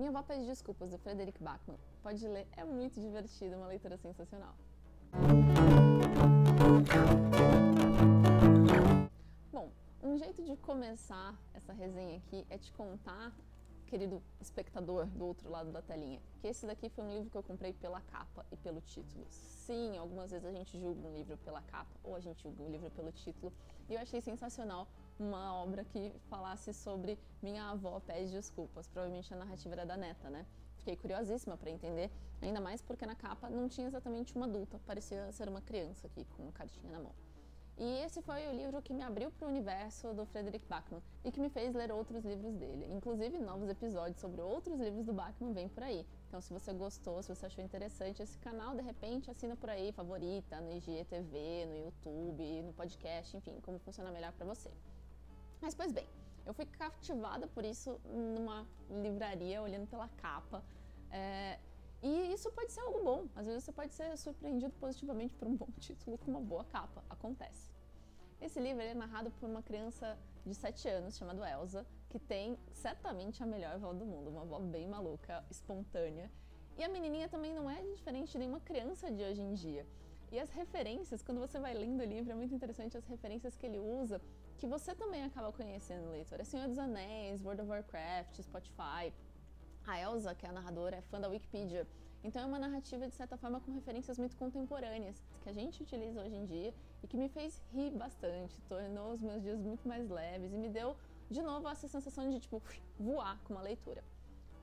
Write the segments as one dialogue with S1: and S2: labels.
S1: Minha Avó Pede Desculpas, do Frederick Bachmann. Pode ler, é muito divertido, uma leitura sensacional. Bom, um jeito de começar essa resenha aqui é te contar, querido espectador do outro lado da telinha, que esse daqui foi um livro que eu comprei pela capa e pelo título. Sim, algumas vezes a gente julga um livro pela capa ou a gente julga um livro pelo título, e eu achei sensacional uma obra que falasse sobre minha avó pede desculpas. Provavelmente a narrativa era da neta, né? Fiquei curiosíssima para entender, ainda mais porque na capa não tinha exatamente uma adulta, parecia ser uma criança aqui com uma cartinha na mão. E esse foi o livro que me abriu para o universo do Frederick Bachmann e que me fez ler outros livros dele. Inclusive, novos episódios sobre outros livros do Bachmann vêm por aí. Então, se você gostou, se você achou interessante esse canal, de repente assina por aí, favorita, no IGTV, no YouTube, no podcast, enfim, como funciona melhor para você. Mas, pois bem, eu fui cativada por isso numa livraria, olhando pela capa. É, e isso pode ser algo bom. Às vezes você pode ser surpreendido positivamente por um bom título com uma boa capa. Acontece. Esse livro é narrado por uma criança de 7 anos chamada Elsa, que tem certamente a melhor avó do mundo, uma avó bem maluca, espontânea. E a menininha também não é diferente de nenhuma criança de hoje em dia. E as referências, quando você vai lendo o livro, é muito interessante as referências que ele usa que você também acaba conhecendo, leitor. É Senhor dos Anéis, World of Warcraft, Spotify. A Elsa, que é a narradora, é fã da Wikipedia. Então é uma narrativa, de certa forma, com referências muito contemporâneas, que a gente utiliza hoje em dia e que me fez rir bastante, tornou os meus dias muito mais leves e me deu, de novo, essa sensação de, tipo, voar com uma leitura.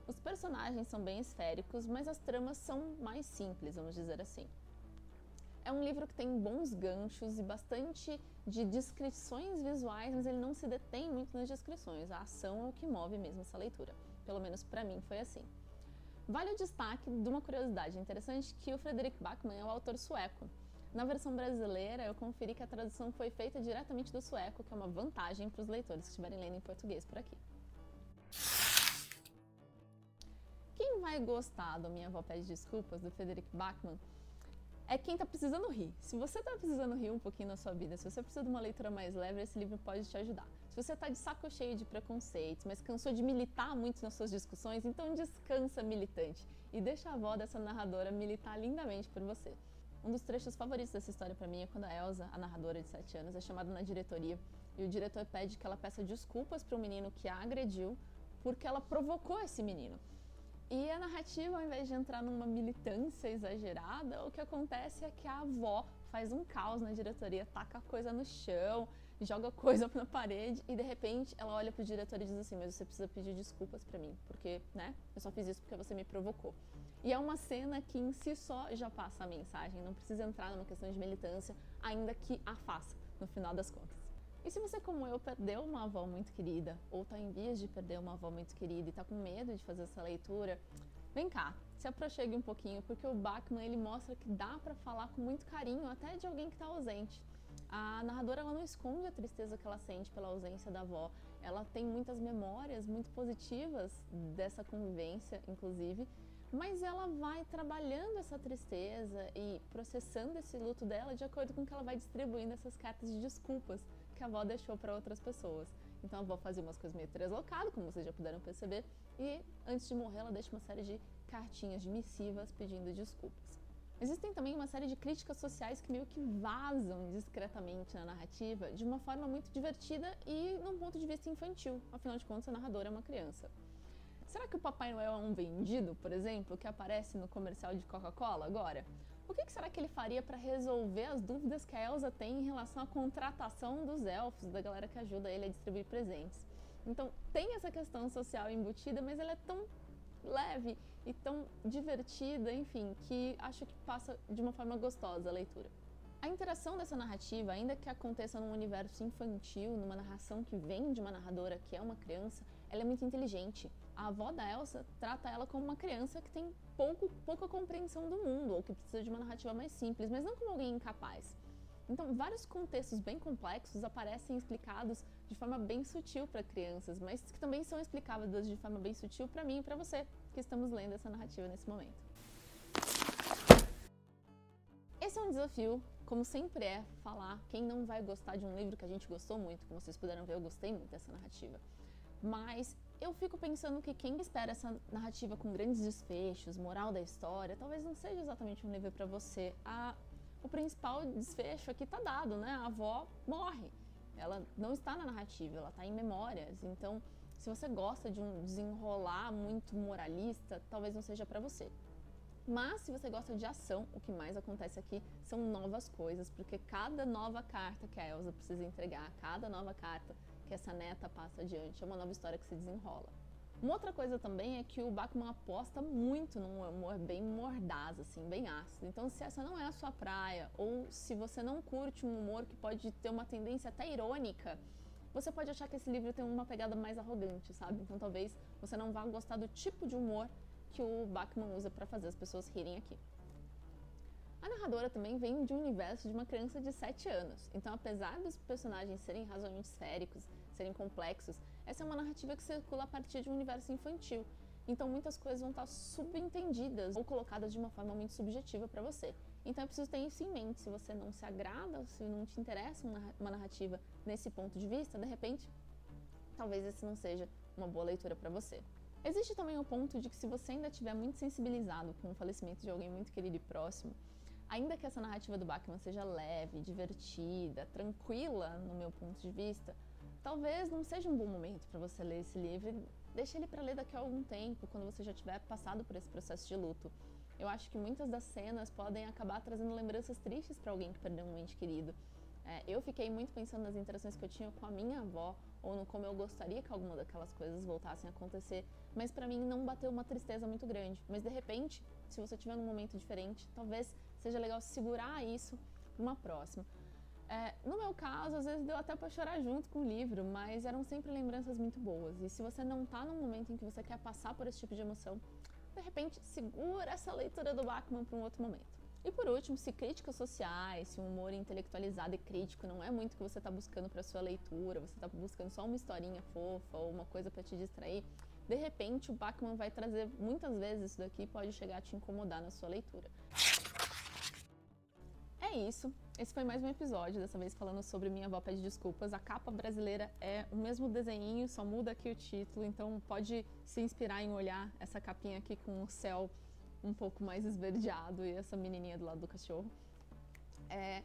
S1: Os personagens são bem esféricos, mas as tramas são mais simples, vamos dizer assim. É um livro que tem bons ganchos e bastante de descrições visuais, mas ele não se detém muito nas descrições. A ação é o que move mesmo essa leitura. Pelo menos para mim foi assim. Vale o destaque de uma curiosidade interessante que o Frederick Backman é o autor sueco. Na versão brasileira, eu conferi que a tradução foi feita diretamente do sueco, que é uma vantagem para os leitores que estiverem lendo em português por aqui. Quem vai gostar do Minha Avó Pede Desculpas, do Frederick Backman, é quem está precisando rir. Se você está precisando rir um pouquinho na sua vida, se você precisa de uma leitura mais leve, esse livro pode te ajudar. Se você está de saco cheio de preconceitos, mas cansou de militar muito nas suas discussões, então descansa, militante, e deixa a avó dessa narradora militar lindamente por você. Um dos trechos favoritos dessa história para mim é quando a Elsa, a narradora de 7 anos, é chamada na diretoria e o diretor pede que ela peça desculpas para o menino que a agrediu porque ela provocou esse menino. E a narrativa, ao invés de entrar numa militância exagerada, o que acontece é que a avó faz um caos na diretoria, taca coisa no chão, joga coisa na parede e de repente ela olha pro diretor e diz assim: Mas você precisa pedir desculpas para mim, porque, né, eu só fiz isso porque você me provocou. E é uma cena que em si só já passa a mensagem, não precisa entrar numa questão de militância, ainda que a faça, no final das contas. E se você, como eu, perdeu uma avó muito querida, ou está em vias de perder uma avó muito querida e está com medo de fazer essa leitura, vem cá, se aproxime um pouquinho, porque o Bachman ele mostra que dá para falar com muito carinho até de alguém que está ausente. A narradora ela não esconde a tristeza que ela sente pela ausência da avó. Ela tem muitas memórias muito positivas dessa convivência, inclusive, mas ela vai trabalhando essa tristeza e processando esse luto dela de acordo com que ela vai distribuindo essas cartas de desculpas que a avó deixou para outras pessoas. Então a avó fazia umas coisas meio treslocadas, como vocês já puderam perceber, e antes de morrer ela deixa uma série de cartinhas de missivas pedindo desculpas. Existem também uma série de críticas sociais que meio que vazam discretamente na narrativa de uma forma muito divertida e num ponto de vista infantil. Afinal de contas, a narradora é uma criança. Será que o Papai Noel é um vendido, por exemplo, que aparece no comercial de Coca-Cola agora? O que será que ele faria para resolver as dúvidas que a Elsa tem em relação à contratação dos elfos, da galera que ajuda ele a distribuir presentes? Então, tem essa questão social embutida, mas ela é tão leve e tão divertida, enfim, que acho que passa de uma forma gostosa a leitura. A interação dessa narrativa, ainda que aconteça num universo infantil, numa narração que vem de uma narradora que é uma criança, ela é muito inteligente. A avó da Elsa trata ela como uma criança que tem pouco, pouca compreensão do mundo, ou que precisa de uma narrativa mais simples, mas não como alguém incapaz. Então, vários contextos bem complexos aparecem explicados de forma bem sutil para crianças, mas que também são explicáveis de forma bem sutil para mim e para você, que estamos lendo essa narrativa nesse momento. Esse é um desafio, como sempre é, falar quem não vai gostar de um livro que a gente gostou muito. Como vocês puderam ver, eu gostei muito dessa narrativa. Mas eu fico pensando que quem espera essa narrativa com grandes desfechos, moral da história, talvez não seja exatamente um livro para você. A, o principal desfecho aqui tá dado, né? A avó morre. Ela não está na narrativa, ela está em memórias. Então, se você gosta de um desenrolar muito moralista, talvez não seja para você. Mas se você gosta de ação, o que mais acontece aqui são novas coisas, porque cada nova carta que a Elsa precisa entregar, cada nova carta que essa neta passa adiante, é uma nova história que se desenrola. Uma outra coisa também é que o Bachmann aposta muito num humor bem mordaz, assim, bem ácido. Então, se essa não é a sua praia, ou se você não curte um humor que pode ter uma tendência até irônica, você pode achar que esse livro tem uma pegada mais arrogante, sabe? Então, talvez você não vá gostar do tipo de humor que o Bachmann usa para fazer as pessoas rirem aqui. A narradora também vem de um universo de uma criança de 7 anos, então apesar dos personagens serem razoavelmente séricos, serem complexos, essa é uma narrativa que circula a partir de um universo infantil. Então muitas coisas vão estar subentendidas ou colocadas de uma forma muito subjetiva para você. Então é preciso ter isso em mente. Se você não se agrada, se não te interessa uma narrativa nesse ponto de vista, de repente, talvez esse não seja uma boa leitura para você. Existe também o ponto de que se você ainda estiver muito sensibilizado com o falecimento de alguém muito querido e próximo, ainda que essa narrativa do Bachmann seja leve, divertida, tranquila no meu ponto de vista, talvez não seja um bom momento para você ler esse livro. Deixe ele para ler daqui a algum tempo, quando você já tiver passado por esse processo de luto. Eu acho que muitas das cenas podem acabar trazendo lembranças tristes para alguém que perdeu um ente querido. É, eu fiquei muito pensando nas interações que eu tinha com a minha avó ou no como eu gostaria que alguma daquelas coisas voltassem a acontecer, mas para mim não bateu uma tristeza muito grande. Mas de repente, se você tiver num momento diferente, talvez seja legal segurar isso para uma próxima. É, no meu caso, às vezes deu até para chorar junto com o livro, mas eram sempre lembranças muito boas. E se você não está num momento em que você quer passar por esse tipo de emoção, de repente segura essa leitura do Bachmann para um outro momento. E por último, se críticas sociais, se um humor intelectualizado e crítico não é muito o que você está buscando para sua leitura, você está buscando só uma historinha fofa ou uma coisa para te distrair, de repente o Bachmann vai trazer muitas vezes isso daqui e pode chegar a te incomodar na sua leitura. É isso. Esse foi mais um episódio, dessa vez falando sobre Minha Avó Pede Desculpas. A capa brasileira é o mesmo desenho, só muda aqui o título, então pode se inspirar em olhar essa capinha aqui com o céu um pouco mais esverdeado e essa menininha do lado do cachorro. É,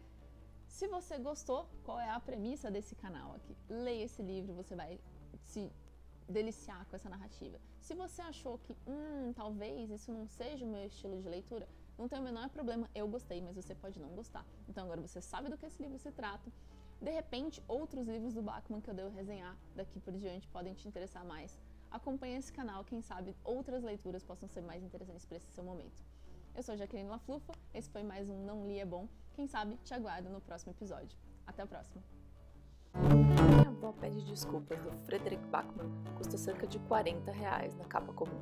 S1: se você gostou, qual é a premissa desse canal aqui? Leia esse livro, você vai se deliciar com essa narrativa. Se você achou que, hum, talvez isso não seja o meu estilo de leitura, não tem o menor problema, eu gostei, mas você pode não gostar. Então agora você sabe do que esse livro se trata. De repente, outros livros do Bachmann que eu devo resenhar daqui por diante podem te interessar mais acompanhe esse canal, quem sabe outras leituras possam ser mais interessantes para esse seu momento. Eu sou Jaqueline Laflufa, esse foi mais um Não Li é Bom. Quem sabe te aguardo no próximo episódio. Até a próxima!
S2: Minha avó pede desculpas do Frederick Bachmann custa cerca de 40 reais na capa comum.